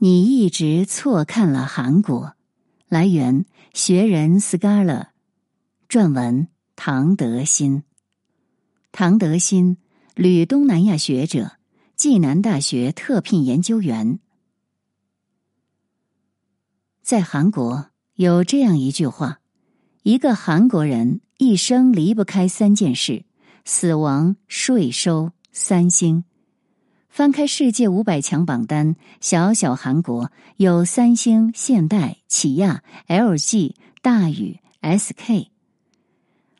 你一直错看了韩国。来源：学人 Scholar，撰文唐德新。唐德新，旅东南亚学者，暨南大学特聘研究员。在韩国有这样一句话：一个韩国人一生离不开三件事：死亡、税收、三星。翻开世界五百强榜单，小小韩国有三星、现代、起亚、LG、大宇、SK。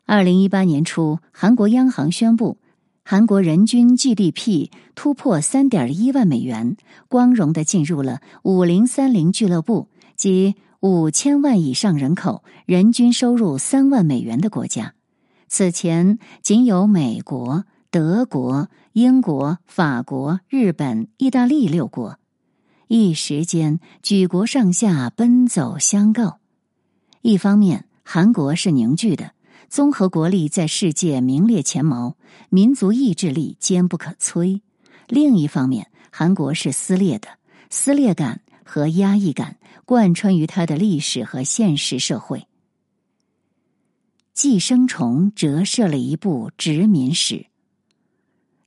二零一八年初，韩国央行宣布，韩国人均 GDP 突破三点一万美元，光荣的进入了五零三零俱乐部，即五千万以上人口、人均收入三万美元的国家。此前仅有美国。德国、英国、法国、日本、意大利六国，一时间举国上下奔走相告。一方面，韩国是凝聚的，综合国力在世界名列前茅，民族意志力坚不可摧；另一方面，韩国是撕裂的，撕裂感和压抑感贯穿于它的历史和现实社会。寄生虫折射了一部殖民史。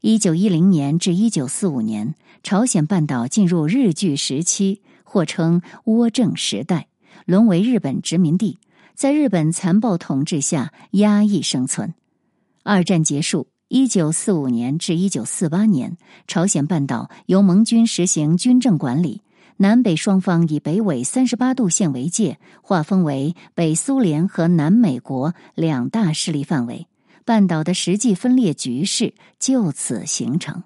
一九一零年至一九四五年，朝鲜半岛进入日据时期，或称倭政时代，沦为日本殖民地，在日本残暴统治下压抑生存。二战结束，一九四五年至一九四八年，朝鲜半岛由盟军实行军政管理，南北双方以北纬三十八度线为界，划分为北苏联和南美国两大势力范围。半岛的实际分裂局势就此形成。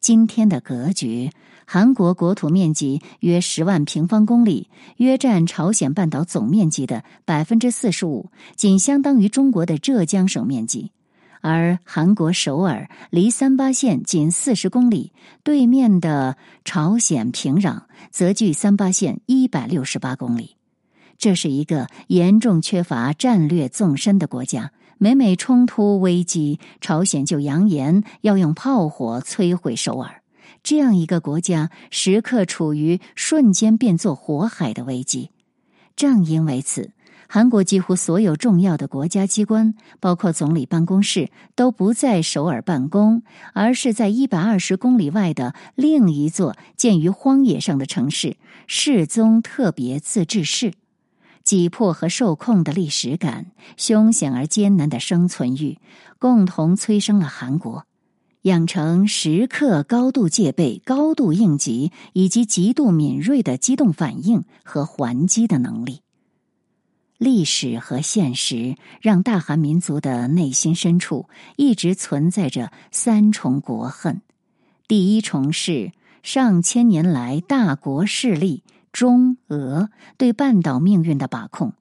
今天的格局，韩国国土面积约十万平方公里，约占朝鲜半岛总面积的百分之四十五，仅相当于中国的浙江省面积。而韩国首尔离三八线仅四十公里，对面的朝鲜平壤则距三八线一百六十八公里。这是一个严重缺乏战略纵深的国家。每每冲突危机，朝鲜就扬言要用炮火摧毁首尔。这样一个国家，时刻处于瞬间变作火海的危机。正因为此，韩国几乎所有重要的国家机关，包括总理办公室，都不在首尔办公，而是在一百二十公里外的另一座建于荒野上的城市——世宗特别自治市。挤迫和受控的历史感，凶险而艰难的生存欲，共同催生了韩国养成时刻高度戒备、高度应急以及极度敏锐的机动反应和还击的能力。历史和现实让大韩民族的内心深处一直存在着三重国恨：第一重是上千年来大国势力。中俄对半岛命运的把控，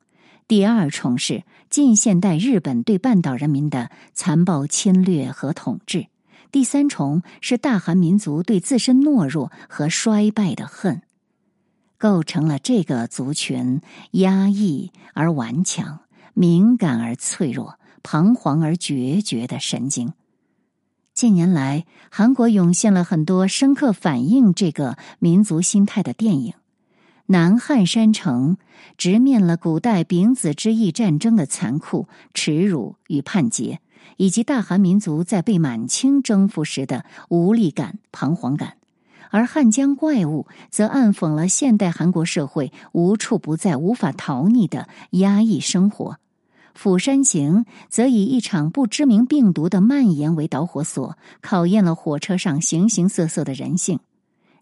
第二重是近现代日本对半岛人民的残暴侵略和统治，第三重是大韩民族对自身懦弱和衰败的恨，构成了这个族群压抑而顽强、敏感而脆弱、彷徨而决绝的神经。近年来，韩国涌现了很多深刻反映这个民族心态的电影。南汉山城直面了古代丙子之役战争的残酷、耻辱与叛劫，以及大韩民族在被满清征服时的无力感、彷徨感；而汉江怪物则暗讽了现代韩国社会无处不在、无法逃匿的压抑生活。釜山行则以一场不知名病毒的蔓延为导火索，考验了火车上形形色色的人性。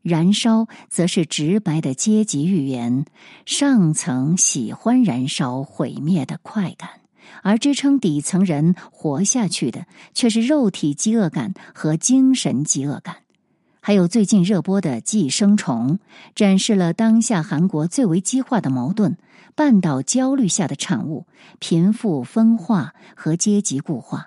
燃烧则是直白的阶级预言，上层喜欢燃烧毁灭的快感，而支撑底层人活下去的却是肉体饥饿感和精神饥饿感。还有最近热播的《寄生虫》，展示了当下韩国最为激化的矛盾：半岛焦虑下的产物，贫富分化和阶级固化。《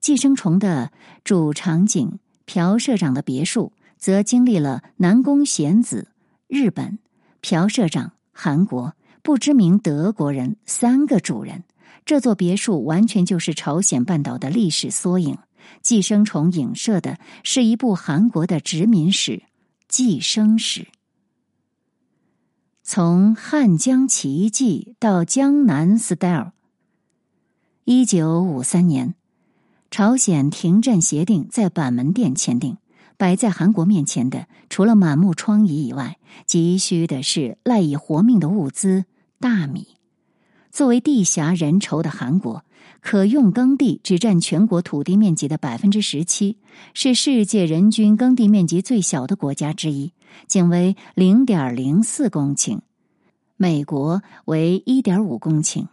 寄生虫》的主场景，朴社长的别墅。则经历了南宫贤子、日本朴社长、韩国不知名德国人三个主人。这座别墅完全就是朝鲜半岛的历史缩影。寄生虫影射的是一部韩国的殖民史——寄生史。从汉江奇迹到江南 style。一九五三年，朝鲜停战协定在板门店签订。摆在韩国面前的，除了满目疮痍以外，急需的是赖以活命的物资——大米。作为地狭人稠的韩国，可用耕地只占全国土地面积的百分之十七，是世界人均耕地面积最小的国家之一，仅为零点零四公顷，美国为一点五公顷。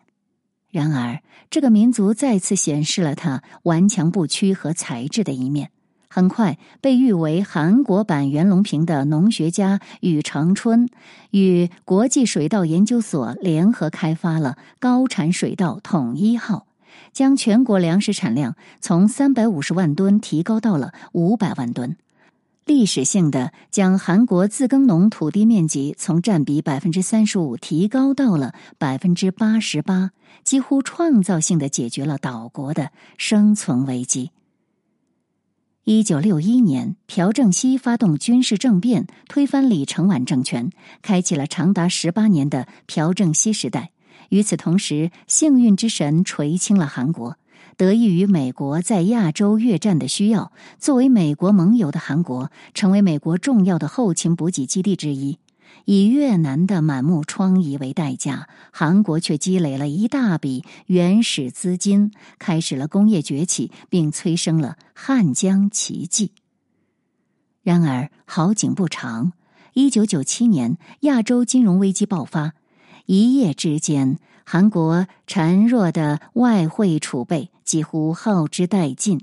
然而，这个民族再次显示了他顽强不屈和才智的一面。很快被誉为韩国版袁隆平的农学家宇长春，与国际水稻研究所联合开发了高产水稻统一号，将全国粮食产量从三百五十万吨提高到了五百万吨，历史性的将韩国自耕农土地面积从占比百分之三十五提高到了百分之八十八，几乎创造性的解决了岛国的生存危机。一九六一年，朴正熙发动军事政变，推翻李承晚政权，开启了长达十八年的朴正熙时代。与此同时，幸运之神垂青了韩国。得益于美国在亚洲越战的需要，作为美国盟友的韩国，成为美国重要的后勤补给基地之一。以越南的满目疮痍为代价，韩国却积累了一大笔原始资金，开始了工业崛起，并催生了汉江奇迹。然而好景不长，一九九七年亚洲金融危机爆发，一夜之间，韩国孱弱的外汇储备几乎耗之殆尽。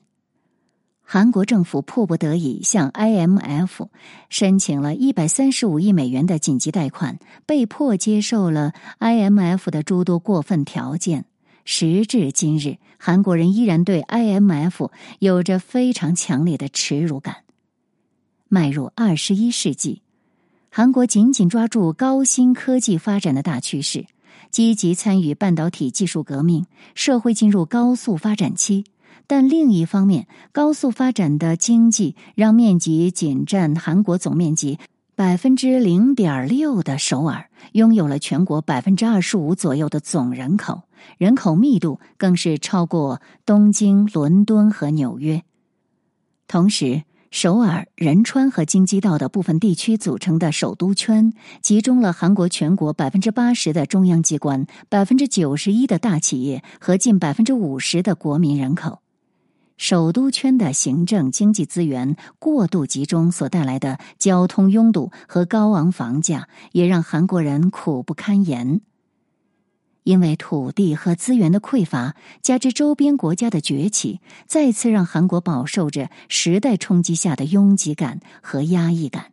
韩国政府迫不得已向 IMF 申请了一百三十五亿美元的紧急贷款，被迫接受了 IMF 的诸多过分条件。时至今日，韩国人依然对 IMF 有着非常强烈的耻辱感。迈入二十一世纪，韩国紧紧抓住高新科技发展的大趋势，积极参与半导体技术革命，社会进入高速发展期。但另一方面，高速发展的经济让面积仅占韩国总面积百分之零点六的首尔拥有了全国百分之二十五左右的总人口，人口密度更是超过东京、伦敦和纽约。同时，首尔、仁川和京畿道的部分地区组成的首都圈，集中了韩国全国百分之八十的中央机关、百分之九十一的大企业和近百分之五十的国民人口。首都圈的行政经济资源过度集中所带来的交通拥堵和高昂房价，也让韩国人苦不堪言。因为土地和资源的匮乏，加之周边国家的崛起，再次让韩国饱受着时代冲击下的拥挤感和压抑感。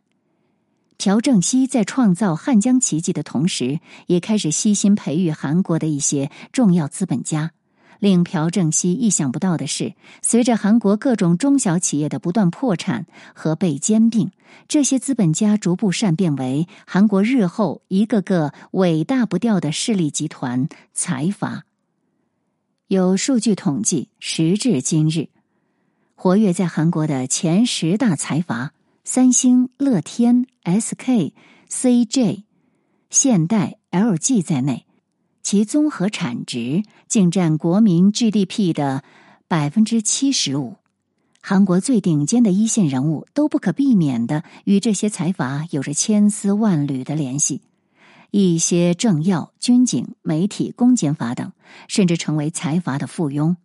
朴正熙在创造汉江奇迹的同时，也开始悉心培育韩国的一些重要资本家。令朴正熙意想不到的是，随着韩国各种中小企业的不断破产和被兼并，这些资本家逐步善变为韩国日后一个个伟大不掉的势力集团财阀。有数据统计，时至今日，活跃在韩国的前十大财阀——三星、乐天、SK、CJ、现代、LG 在内。其综合产值竟占国民 GDP 的百分之七十五，韩国最顶尖的一线人物都不可避免的与这些财阀有着千丝万缕的联系，一些政要、军警、媒体、公检法等，甚至成为财阀的附庸。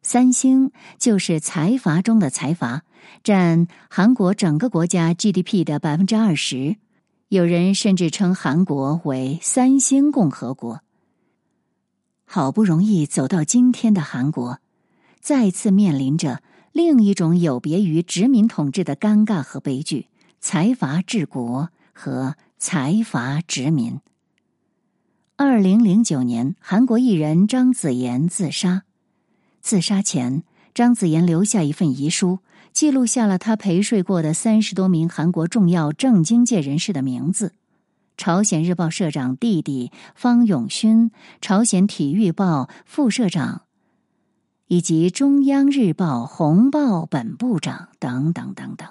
三星就是财阀中的财阀，占韩国整个国家 GDP 的百分之二十，有人甚至称韩国为“三星共和国”。好不容易走到今天的韩国，再次面临着另一种有别于殖民统治的尴尬和悲剧：财阀治国和财阀殖民。二零零九年，韩国艺人张子妍自杀。自杀前，张子妍留下一份遗书，记录下了他陪睡过的三十多名韩国重要政经界人士的名字。朝鲜日报社长弟弟方永勋、朝鲜体育报副社长，以及中央日报红报本部长等等等等。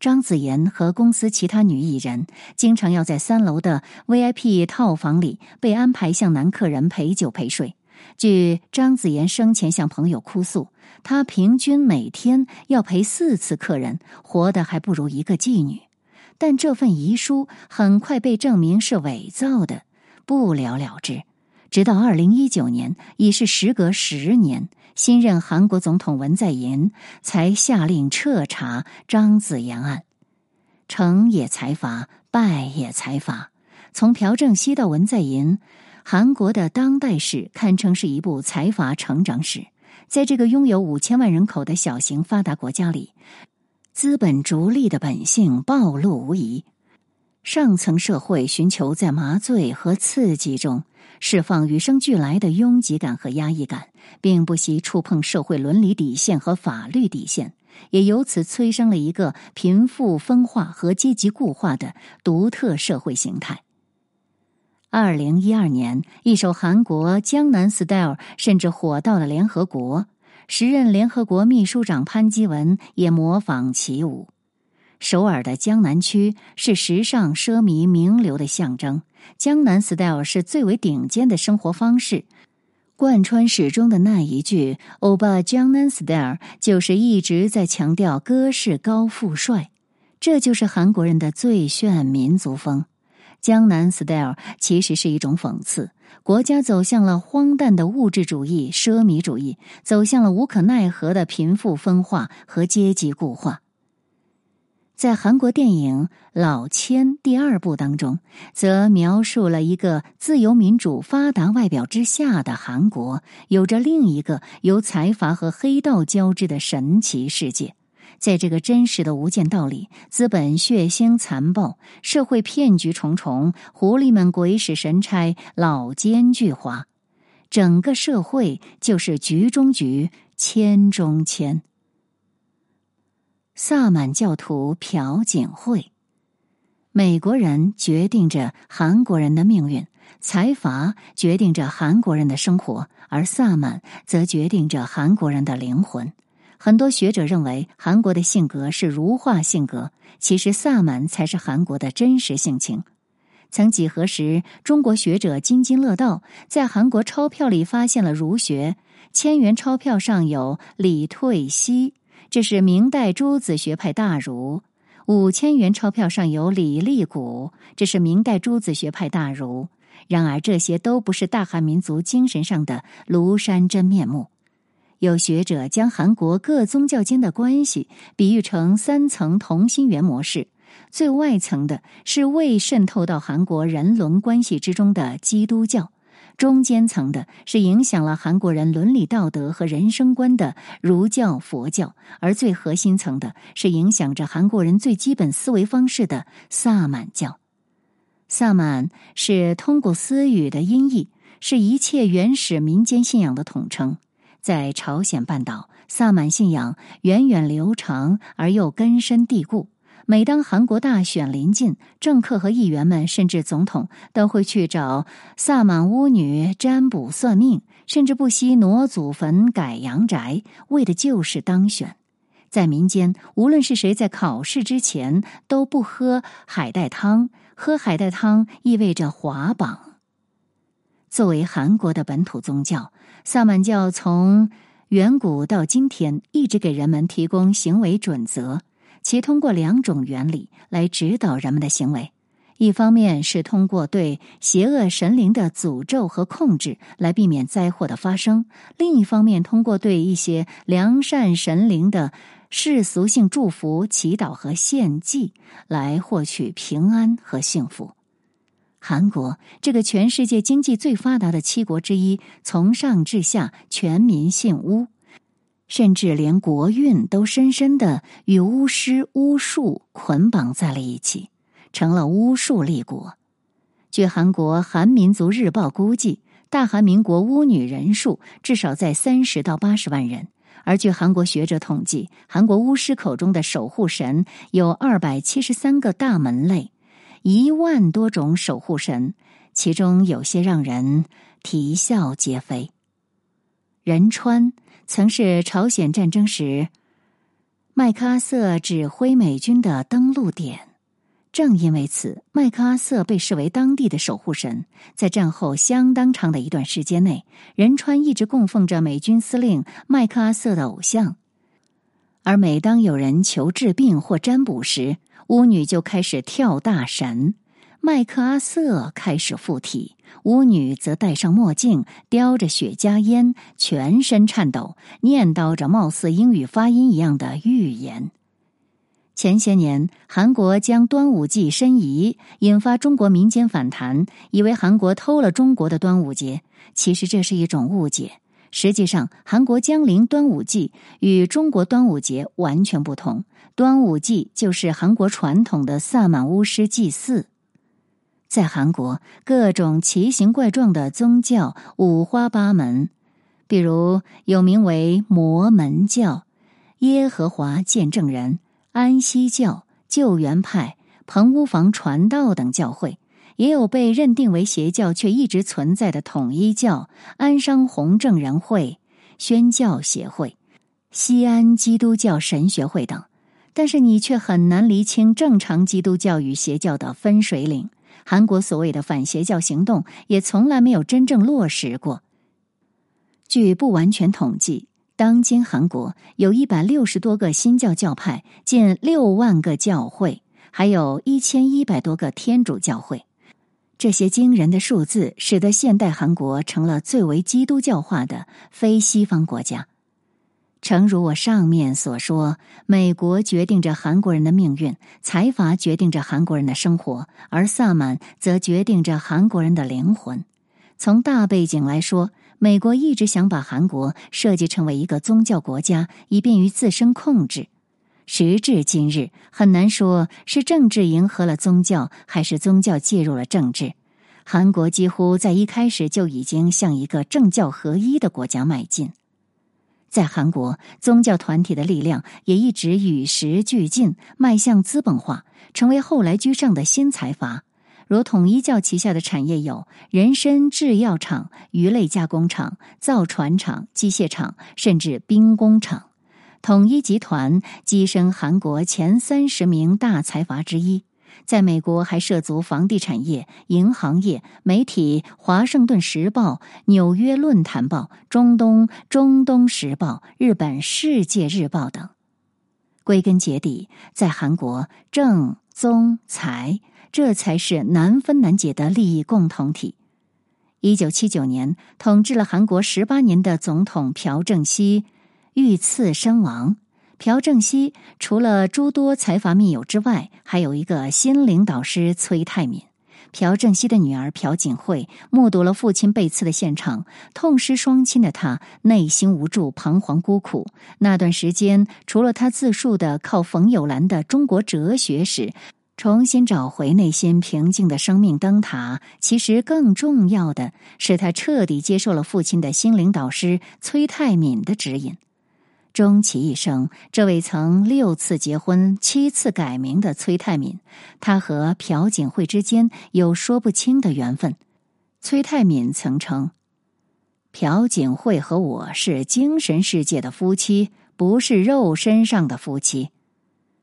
张子妍和公司其他女艺人经常要在三楼的 VIP 套房里被安排向男客人陪酒陪睡。据张子妍生前向朋友哭诉，她平均每天要陪四次客人，活得还不如一个妓女。但这份遗书很快被证明是伪造的，不了了之。直到二零一九年，已是时隔十年，新任韩国总统文在寅才下令彻查张子妍案。成也财阀，败也财阀。从朴正熙到文在寅，韩国的当代史堪称是一部财阀成长史。在这个拥有五千万人口的小型发达国家里，资本逐利的本性暴露无遗。上层社会寻求在麻醉和刺激中。释放与生俱来的拥挤感和压抑感，并不惜触碰社会伦理底线和法律底线，也由此催生了一个贫富分化和阶级固化的独特社会形态。二零一二年，一首韩国《江南 Style》甚至火到了联合国，时任联合国秘书长潘基文也模仿起舞。首尔的江南区是时尚、奢靡、名流的象征。江南 style 是最为顶尖的生活方式。贯穿始终的那一句“欧巴江南 style”，就是一直在强调哥式高富帅。这就是韩国人的最炫民族风。江南 style 其实是一种讽刺：国家走向了荒诞的物质主义、奢靡主义，走向了无可奈何的贫富分化和阶级固化。在韩国电影《老千》第二部当中，则描述了一个自由民主、发达外表之下的韩国，有着另一个由财阀和黑道交织的神奇世界。在这个真实的无间道里，资本血腥残暴，社会骗局重重，狐狸们鬼使神差，老奸巨猾，整个社会就是局中局，千中千。萨满教徒朴槿惠，美国人决定着韩国人的命运，财阀决定着韩国人的生活，而萨满则决定着韩国人的灵魂。很多学者认为，韩国的性格是儒化性格，其实萨满才是韩国的真实性情。曾几何时，中国学者津津乐道，在韩国钞票里发现了儒学，千元钞票上有李退熙。这是明代诸子学派大儒，五千元钞票上有李立古，这是明代诸子学派大儒。然而，这些都不是大韩民族精神上的庐山真面目。有学者将韩国各宗教间的关系比喻成三层同心圆模式，最外层的是未渗透到韩国人伦关系之中的基督教。中间层的是影响了韩国人伦理道德和人生观的儒教、佛教，而最核心层的是影响着韩国人最基本思维方式的萨满教。萨满是通古斯语的音译，是一切原始民间信仰的统称。在朝鲜半岛，萨满信仰源远流长而又根深蒂固。每当韩国大选临近，政客和议员们，甚至总统，都会去找萨满巫女占卜算命，甚至不惜挪祖坟、改阳宅，为的就是当选。在民间，无论是谁在考试之前都不喝海带汤，喝海带汤意味着滑榜。作为韩国的本土宗教，萨满教从远古到今天一直给人们提供行为准则。其通过两种原理来指导人们的行为，一方面是通过对邪恶神灵的诅咒和控制来避免灾祸的发生；另一方面，通过对一些良善神灵的世俗性祝福、祈祷和献祭来获取平安和幸福。韩国这个全世界经济最发达的七国之一，从上至下全民信巫。甚至连国运都深深的与巫师巫术捆绑在了一起，成了巫术立国。据韩国《韩民族日报》估计，大韩民国巫女人数至少在三十到八十万人。而据韩国学者统计，韩国巫师口中的守护神有二百七十三个大门类，一万多种守护神，其中有些让人啼笑皆非。仁川。曾是朝鲜战争时麦克阿瑟指挥美军的登陆点。正因为此，麦克阿瑟被视为当地的守护神。在战后相当长的一段时间内，仁川一直供奉着美军司令麦克阿瑟的偶像。而每当有人求治病或占卜时，巫女就开始跳大神。麦克阿瑟开始附体，巫女则戴上墨镜，叼着雪茄烟，全身颤抖，念叨着貌似英语发音一样的预言。前些年，韩国将端午祭申遗，引发中国民间反弹，以为韩国偷了中国的端午节。其实这是一种误解。实际上，韩国江陵端午祭与中国端午节完全不同。端午祭就是韩国传统的萨满巫师祭祀。在韩国，各种奇形怪状的宗教五花八门，比如有名为摩门教、耶和华见证人、安息教、救援派、棚屋房传道等教会；也有被认定为邪教却一直存在的统一教、安商弘正人会、宣教协会、西安基督教神学会等。但是你却很难厘清正常基督教与邪教的分水岭。韩国所谓的反邪教行动也从来没有真正落实过。据不完全统计，当今韩国有一百六十多个新教教派，近六万个教会，还有一千一百多个天主教会。这些惊人的数字使得现代韩国成了最为基督教化的非西方国家。诚如我上面所说，美国决定着韩国人的命运，财阀决定着韩国人的生活，而萨满则决定着韩国人的灵魂。从大背景来说，美国一直想把韩国设计成为一个宗教国家，以便于自身控制。时至今日，很难说是政治迎合了宗教，还是宗教介入了政治。韩国几乎在一开始就已经向一个政教合一的国家迈进。在韩国，宗教团体的力量也一直与时俱进，迈向资本化，成为后来居上的新财阀。如统一教旗下的产业有人参制药厂、鱼类加工厂、造船厂、机械厂，甚至兵工厂。统一集团跻身韩国前三十名大财阀之一。在美国还涉足房地产业、银行业、媒体，《华盛顿时报》、《纽约论坛报》、中东《中东时报》、日本《世界日报》等。归根结底，在韩国，政、宗、财，这才是难分难解的利益共同体。一九七九年，统治了韩国十八年的总统朴正熙遇刺身亡。朴正熙除了诸多财阀密友之外，还有一个心灵导师崔泰敏。朴正熙的女儿朴槿惠目睹了父亲被刺的现场，痛失双亲的她内心无助、彷徨孤苦。那段时间，除了她自述的靠冯友兰的中国哲学史重新找回内心平静的生命灯塔，其实更重要的是，他彻底接受了父亲的心灵导师崔泰敏的指引。终其一生，这位曾六次结婚、七次改名的崔泰敏，他和朴槿惠之间有说不清的缘分。崔泰敏曾称：“朴槿惠和我是精神世界的夫妻，不是肉身上的夫妻。”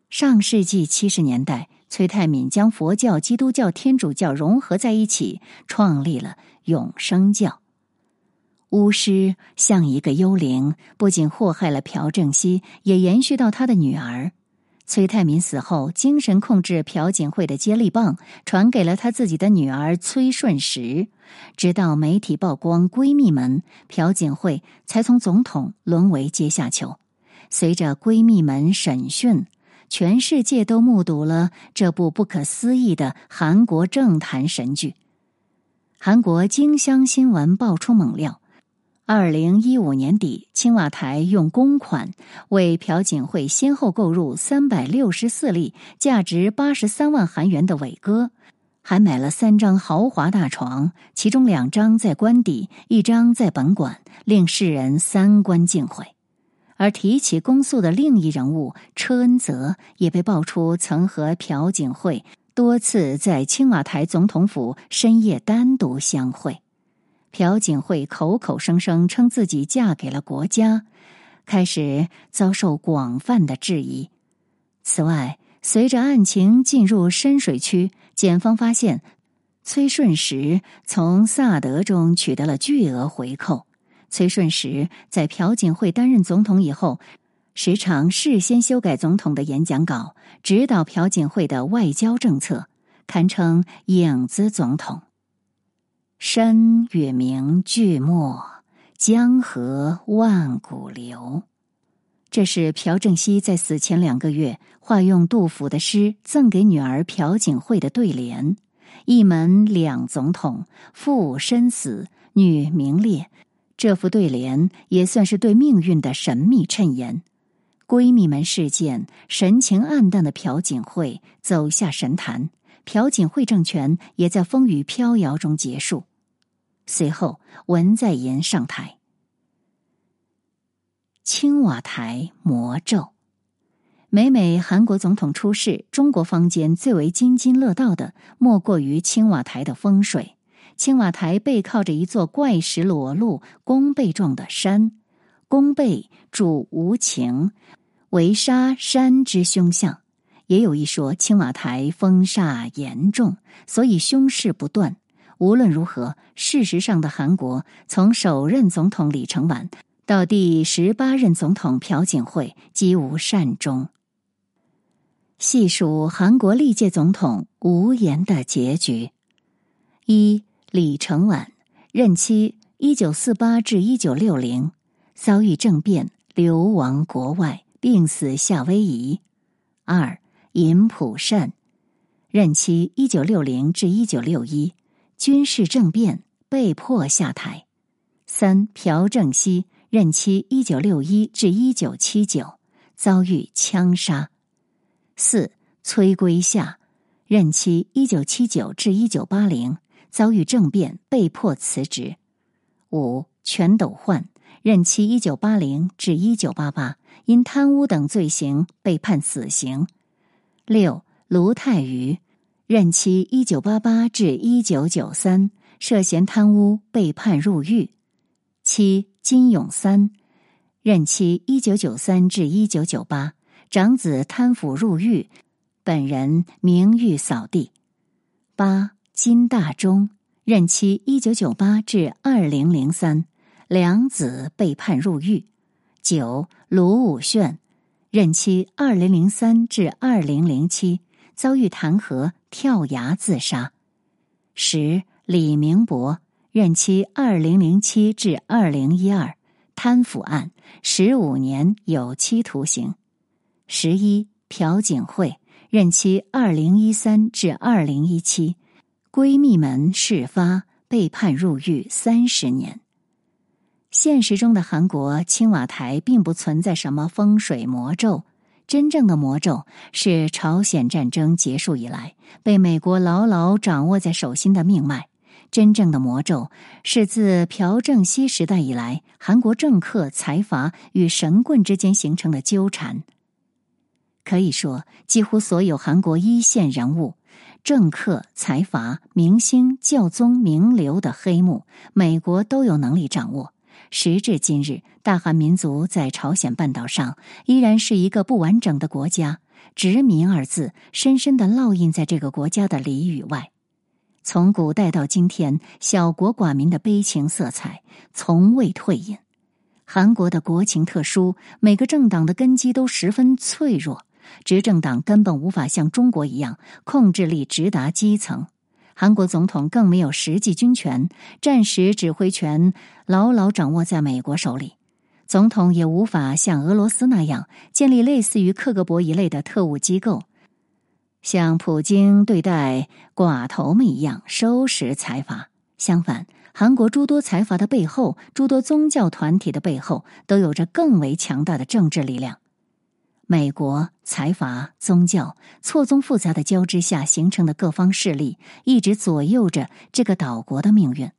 上世纪七十年代，崔泰敏将佛教、基督教、天主教融合在一起，创立了永生教。巫师像一个幽灵，不仅祸害了朴正熙，也延续到他的女儿崔泰民死后，精神控制朴槿惠的接力棒传给了他自己的女儿崔顺实。直到媒体曝光闺蜜门，朴槿惠才从总统沦为阶下囚。随着闺蜜门审讯，全世界都目睹了这部不可思议的韩国政坛神剧。韩国京乡新闻爆出猛料。二零一五年底，青瓦台用公款为朴槿惠先后购入三百六十四例价值八十三万韩元的伟哥，还买了三张豪华大床，其中两张在官邸，一张在本馆，令世人三观尽毁。而提起公诉的另一人物车恩泽，也被爆出曾和朴槿惠多次在青瓦台总统府深夜单独相会。朴槿惠口口声声称自己嫁给了国家，开始遭受广泛的质疑。此外，随着案情进入深水区，检方发现崔顺实从萨德中取得了巨额回扣。崔顺实在朴槿惠担任总统以后，时常事先修改总统的演讲稿，指导朴槿惠的外交政策，堪称影子总统。山月明巨没，江河万古流。这是朴正熙在死前两个月化用杜甫的诗赠给女儿朴槿惠的对联：“一门两总统，父身死，女名列。”这副对联也算是对命运的神秘衬言。闺蜜们事件，神情黯淡的朴槿惠走下神坛，朴槿惠政权也在风雨飘摇中结束。随后，文在寅上台。青瓦台魔咒，每每韩国总统出事，中国坊间最为津津乐道的，莫过于青瓦台的风水。青瓦台背靠着一座怪石裸露、弓背状的山，弓背主无情，为杀山之凶相。也有一说，青瓦台风煞严重，所以凶事不断。无论如何，事实上的韩国从首任总统李承晚到第十八任总统朴槿惠，几无善终。细数韩国历届总统无言的结局：一、李承晚任期一九四八至一九六零，遭遇政变，流亡国外，病死夏威夷；二、尹普善任期一九六零至一九六一。军事政变被迫下台。三朴正熙任期一九六一至一九七九，遭遇枪杀。四崔圭夏任期一九七九至一九八零，遭遇政变被迫辞职。五全斗焕任期一九八零至一九八八，因贪污等罪行被判死刑。六卢泰愚。任期一九八八至一九九三，涉嫌贪污被判入狱。七金永三，任期一九九三至一九九八，长子贪腐入狱，本人名誉扫地。八金大中，任期一九九八至二零零三，两子被判入狱。九卢武铉，任期二零零三至二零零七。遭遇弹劾，跳崖自杀。十李明博任期二零零七至二零一二，贪腐案十五年有期徒刑。十一朴槿惠任期二零一三至二零一七，闺蜜门事发被判入狱三十年。现实中的韩国青瓦台并不存在什么风水魔咒。真正的魔咒是朝鲜战争结束以来被美国牢牢掌握在手心的命脉。真正的魔咒是自朴正熙时代以来，韩国政客财阀与神棍之间形成的纠缠。可以说，几乎所有韩国一线人物、政客、财阀、明星、教宗、名流的黑幕，美国都有能力掌握。时至今日，大韩民族在朝鲜半岛上依然是一个不完整的国家，“殖民”二字深深的烙印在这个国家的里与外。从古代到今天，小国寡民的悲情色彩从未退隐。韩国的国情特殊，每个政党的根基都十分脆弱，执政党根本无法像中国一样控制力直达基层。韩国总统更没有实际军权，战时指挥权牢牢掌握在美国手里。总统也无法像俄罗斯那样建立类似于克格勃一类的特务机构，像普京对待寡头们一样收拾财阀。相反，韩国诸多财阀的背后，诸多宗教团体的背后，都有着更为强大的政治力量。美国财阀、宗教错综复杂的交织下形成的各方势力，一直左右着这个岛国的命运。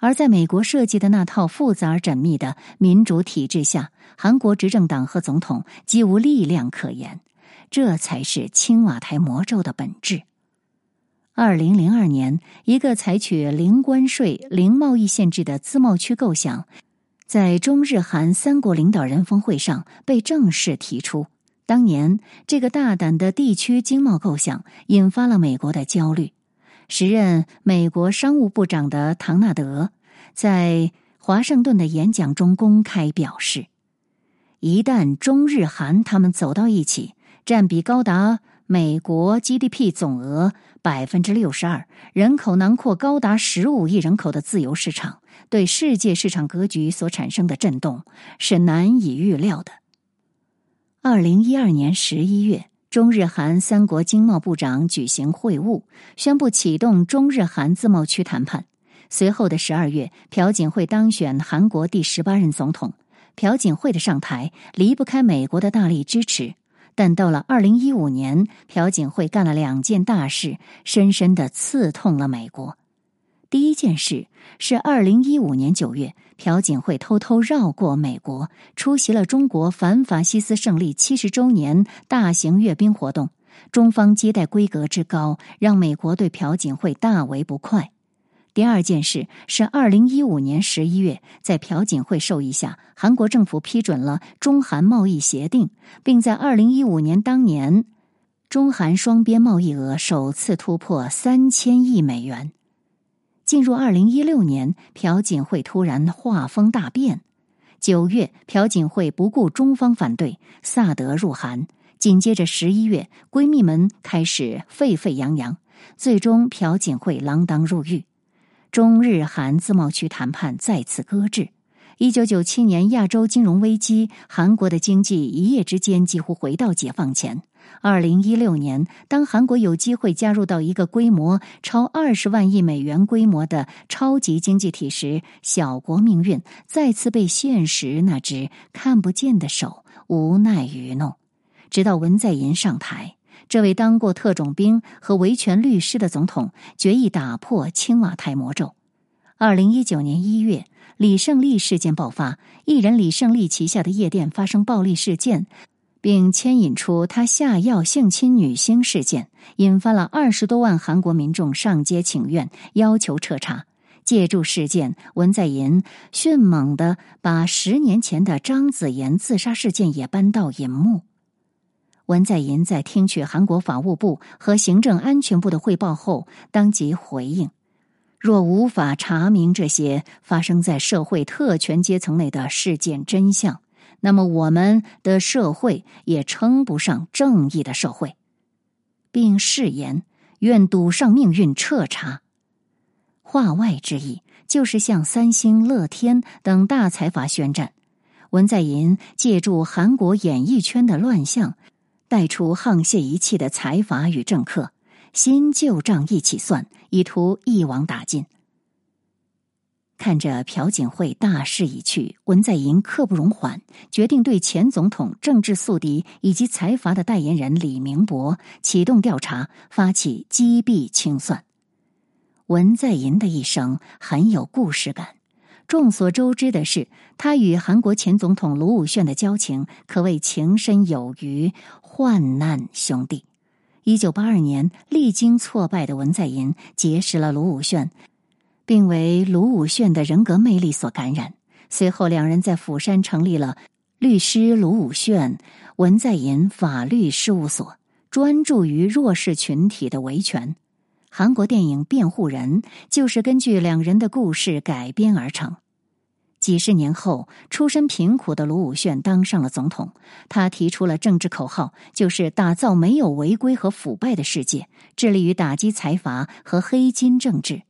而在美国设计的那套复杂而缜密的民主体制下，韩国执政党和总统几无力量可言。这才是青瓦台魔咒的本质。二零零二年，一个采取零关税、零贸易限制的自贸区构想。在中日韩三国领导人峰会上被正式提出。当年，这个大胆的地区经贸构想引发了美国的焦虑。时任美国商务部长的唐纳德在华盛顿的演讲中公开表示：“一旦中日韩他们走到一起，占比高达美国 GDP 总额百分之六十二，人口囊括高达十五亿人口的自由市场，对世界市场格局所产生的震动是难以预料的。”二零一二年十一月，中日韩三国经贸部长举行会晤，宣布启动中日韩自贸区谈判。随后的十二月，朴槿惠当选韩国第十八任总统。朴槿惠的上台离不开美国的大力支持，但到了二零一五年，朴槿惠干了两件大事，深深的刺痛了美国。第一件事是，二零一五年九月，朴槿惠偷偷绕过美国，出席了中国反法西斯胜利七十周年大型阅兵活动。中方接待规格之高，让美国对朴槿惠大为不快。第二件事是，二零一五年十一月，在朴槿惠授意下，韩国政府批准了中韩贸易协定，并在二零一五年当年，中韩双边贸易额首次突破三千亿美元。进入二零一六年，朴槿惠突然画风大变。九月，朴槿惠不顾中方反对，萨德入韩。紧接着十一月，闺蜜们开始沸沸扬扬，最终朴槿惠锒铛入狱。中日韩自贸区谈判再次搁置。一九九七年亚洲金融危机，韩国的经济一夜之间几乎回到解放前。二零一六年，当韩国有机会加入到一个规模超二十万亿美元规模的超级经济体时，小国命运再次被现实那只看不见的手无奈愚弄。直到文在寅上台，这位当过特种兵和维权律师的总统决意打破青瓦台魔咒。二零一九年一月，李胜利事件爆发，艺人李胜利旗下的夜店发生暴力事件。并牵引出他下药性侵女星事件，引发了二十多万韩国民众上街请愿，要求彻查。借助事件，文在寅迅猛的把十年前的张子妍自杀事件也搬到荧幕。文在寅在听取韩国法务部和行政安全部的汇报后，当即回应：若无法查明这些发生在社会特权阶层内的事件真相。那么，我们的社会也称不上正义的社会，并誓言愿赌上命运彻查。话外之意就是向三星、乐天等大财阀宣战。文在寅借助韩国演艺圈的乱象，带出沆瀣一气的财阀与政客，新旧账一起算，以图一网打尽。看着朴槿惠大势已去，文在寅刻不容缓，决定对前总统、政治宿敌以及财阀的代言人李明博启动调查，发起击毙清算。文在寅的一生很有故事感。众所周知的是，他与韩国前总统卢武铉的交情可谓情深有余，患难兄弟。一九八二年，历经挫败的文在寅结识了卢武铉。并为卢武铉的人格魅力所感染。随后，两人在釜山成立了律师卢武铉、文在寅法律事务所，专注于弱势群体的维权。韩国电影《辩护人》就是根据两人的故事改编而成。几十年后，出身贫苦的卢武铉当上了总统，他提出了政治口号，就是打造没有违规和腐败的世界，致力于打击财阀和黑金政治。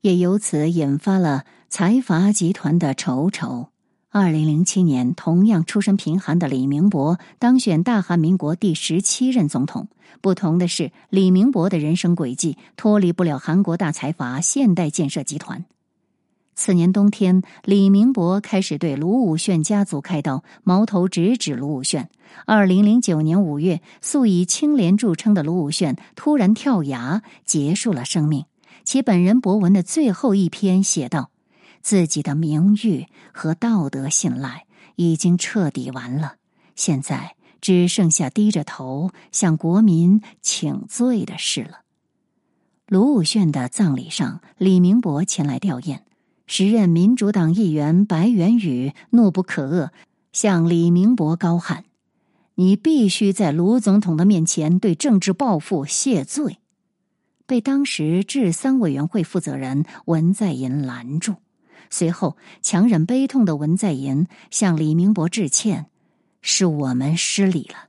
也由此引发了财阀集团的仇仇。二零零七年，同样出身贫寒的李明博当选大韩民国第十七任总统。不同的是，李明博的人生轨迹脱离不了韩国大财阀现代建设集团。次年冬天，李明博开始对卢武铉家族开刀，矛头直指卢武铉。二零零九年五月，素以清廉著称的卢武铉突然跳崖，结束了生命。其本人博文的最后一篇写道：“自己的名誉和道德信赖已经彻底完了，现在只剩下低着头向国民请罪的事了。”卢武铉的葬礼上，李明博前来吊唁。时任民主党议员白元宇怒不可遏，向李明博高喊：“你必须在卢总统的面前对政治报复谢罪。”被当时治丧委员会负责人文在寅拦住，随后强忍悲痛的文在寅向李明博致歉：“是我们失礼了。”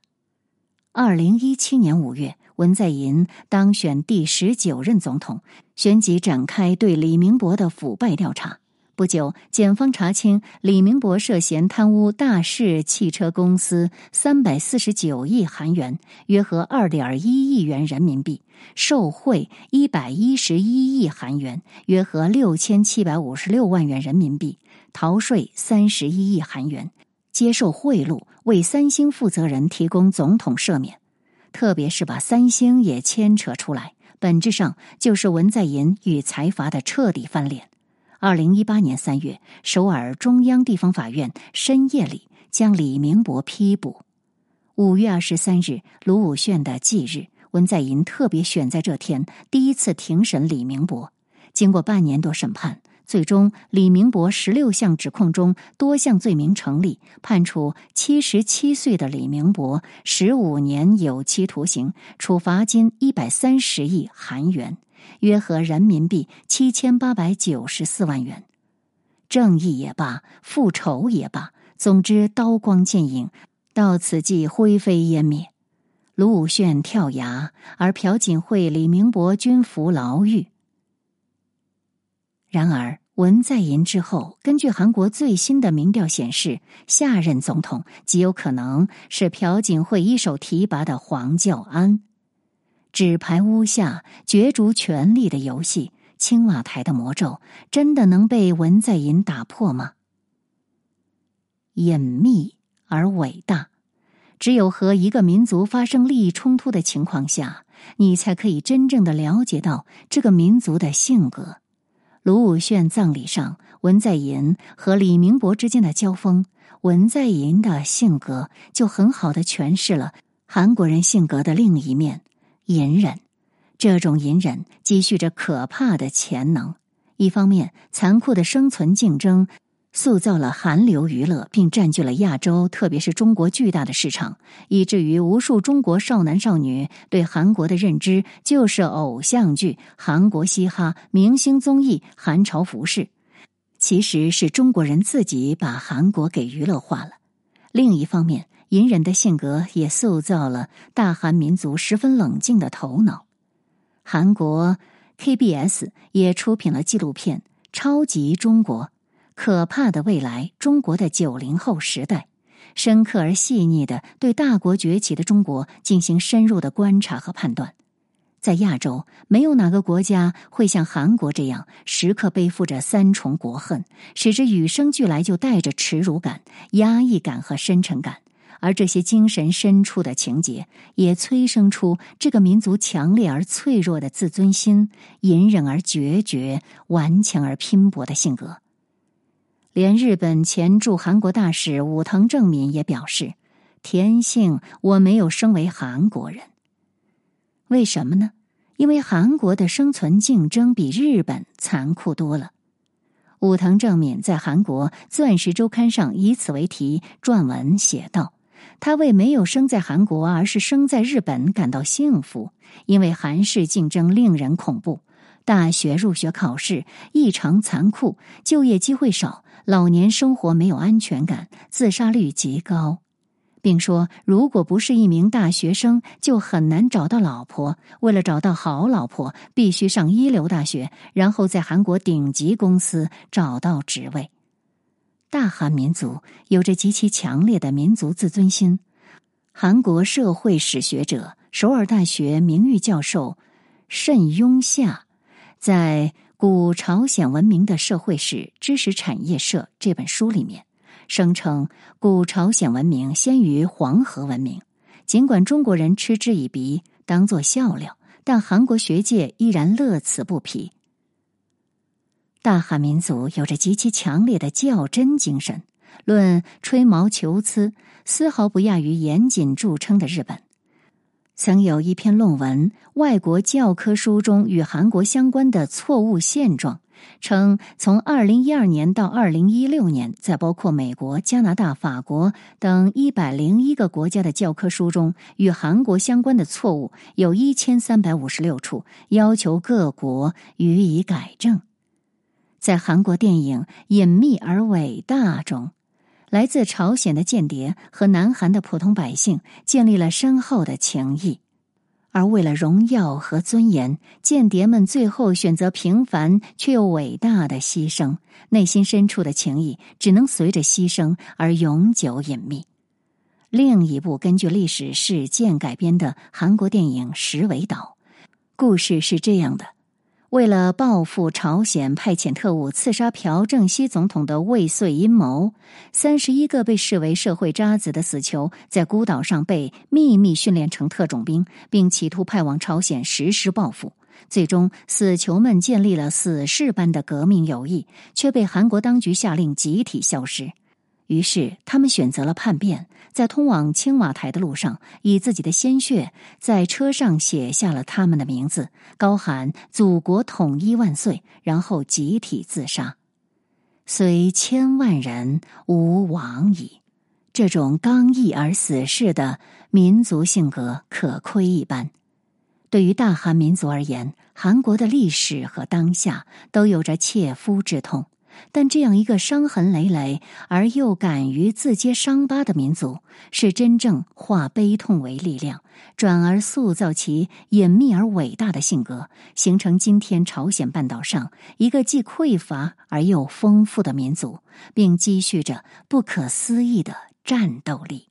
二零一七年五月。文在寅当选第十九任总统，旋即展开对李明博的腐败调查。不久，检方查清李明博涉嫌贪污大势汽车公司三百四十九亿韩元（约合二点一亿元人民币），受贿一百一十一亿韩元（约合六千七百五十六万元人民币），逃税三十一亿韩元，接受贿赂，为三星负责人提供总统赦免。特别是把三星也牵扯出来，本质上就是文在寅与财阀的彻底翻脸。二零一八年三月，首尔中央地方法院深夜里将李明博批捕。五月二十三日，卢武铉的忌日，文在寅特别选在这天第一次庭审李明博。经过半年多审判。最终，李明博十六项指控中多项罪名成立，判处七十七岁的李明博十五年有期徒刑，处罚金一百三十亿韩元，约合人民币七千八百九十四万元。正义也罢，复仇也罢，总之刀光剑影，到此即灰飞烟灭。卢武铉跳崖，而朴槿惠、李明博均服牢狱。然而。文在寅之后，根据韩国最新的民调显示，下任总统极有可能是朴槿惠一手提拔的黄教安。纸牌屋下角逐权力的游戏，青瓦台的魔咒，真的能被文在寅打破吗？隐秘而伟大，只有和一个民族发生利益冲突的情况下，你才可以真正的了解到这个民族的性格。卢武铉葬礼上，文在寅和李明博之间的交锋，文在寅的性格就很好的诠释了韩国人性格的另一面——隐忍。这种隐忍积蓄着可怕的潜能。一方面，残酷的生存竞争。塑造了韩流娱乐，并占据了亚洲，特别是中国巨大的市场，以至于无数中国少男少女对韩国的认知就是偶像剧、韩国嘻哈、明星综艺、韩潮服饰。其实是中国人自己把韩国给娱乐化了。另一方面，隐忍的性格也塑造了大韩民族十分冷静的头脑。韩国 KBS 也出品了纪录片《超级中国》。可怕的未来，中国的九零后时代，深刻而细腻的对大国崛起的中国进行深入的观察和判断。在亚洲，没有哪个国家会像韩国这样，时刻背负着三重国恨，使之与生俱来就带着耻辱感、压抑感和深沉感。而这些精神深处的情节，也催生出这个民族强烈而脆弱的自尊心、隐忍而决绝、顽强而拼搏的性格。连日本前驻韩国大使武藤正敏也表示：“天性我没有生为韩国人。为什么呢？因为韩国的生存竞争比日本残酷多了。”武藤正敏在韩国《钻石周刊》上以此为题撰文写道：“他为没有生在韩国而是生在日本感到幸福，因为韩式竞争令人恐怖，大学入学考试异常残酷，就业机会少。”老年生活没有安全感，自杀率极高，并说，如果不是一名大学生，就很难找到老婆。为了找到好老婆，必须上一流大学，然后在韩国顶级公司找到职位。大韩民族有着极其强烈的民族自尊心。韩国社会史学者、首尔大学名誉教授慎庸夏在。古朝鲜文明的社会史知识产业社这本书里面声称，古朝鲜文明先于黄河文明。尽管中国人嗤之以鼻，当作笑料，但韩国学界依然乐此不疲。大韩民族有着极其强烈的较真精神，论吹毛求疵，丝毫不亚于严谨著称的日本。曾有一篇论文《外国教科书中与韩国相关的错误现状》，称，从二零一二年到二零一六年，在包括美国、加拿大、法国等一百零一个国家的教科书中，与韩国相关的错误有一千三百五十六处，要求各国予以改正。在韩国电影《隐秘而伟大》中，来自朝鲜的间谍和南韩的普通百姓建立了深厚的情谊。而为了荣耀和尊严，间谍们最后选择平凡却又伟大的牺牲，内心深处的情谊只能随着牺牲而永久隐秘。另一部根据历史事件改编的韩国电影《石尾岛》，故事是这样的。为了报复朝鲜派遣特务刺杀朴正熙总统的未遂阴谋，三十一个被视为社会渣子的死囚在孤岛上被秘密训练成特种兵，并企图派往朝鲜实施报复。最终，死囚们建立了死士般的革命友谊，却被韩国当局下令集体消失。于是，他们选择了叛变，在通往青瓦台的路上，以自己的鲜血在车上写下了他们的名字，高喊“祖国统一万岁”，然后集体自杀。虽千万人，吾往矣。这种刚毅而死士的民族性格，可窥一斑。对于大韩民族而言，韩国的历史和当下都有着切肤之痛。但这样一个伤痕累累而又敢于自揭伤疤的民族，是真正化悲痛为力量，转而塑造其隐秘而伟大的性格，形成今天朝鲜半岛上一个既匮乏而又丰富的民族，并积蓄着不可思议的战斗力。